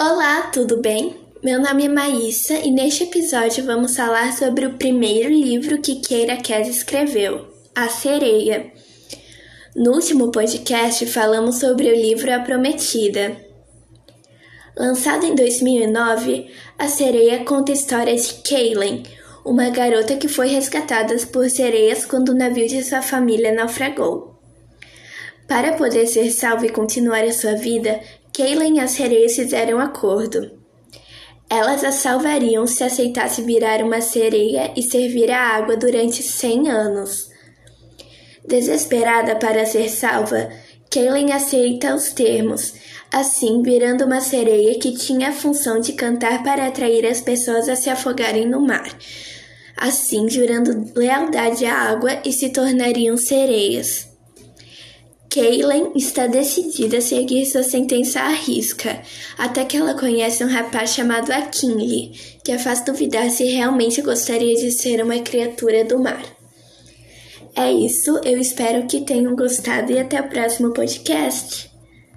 Olá, tudo bem? Meu nome é Maísa e neste episódio vamos falar sobre o primeiro livro que Keira Kes escreveu, A Sereia. No último podcast falamos sobre o livro A Prometida. Lançado em 2009, A Sereia conta a história de Kaylin, uma garota que foi resgatada por sereias quando o navio de sua família naufragou. Para poder ser salva e continuar a sua vida, Kaylin e as sereias fizeram um acordo. Elas a salvariam se aceitasse virar uma sereia e servir a água durante 100 anos. Desesperada para ser salva, Kaylin aceita os termos, assim virando uma sereia que tinha a função de cantar para atrair as pessoas a se afogarem no mar, assim jurando lealdade à água e se tornariam sereias. Kaylin está decidida a seguir sua sentença à risca, até que ela conhece um rapaz chamado Akinli, que a faz duvidar se realmente gostaria de ser uma criatura do mar. É isso, eu espero que tenham gostado e até o próximo podcast.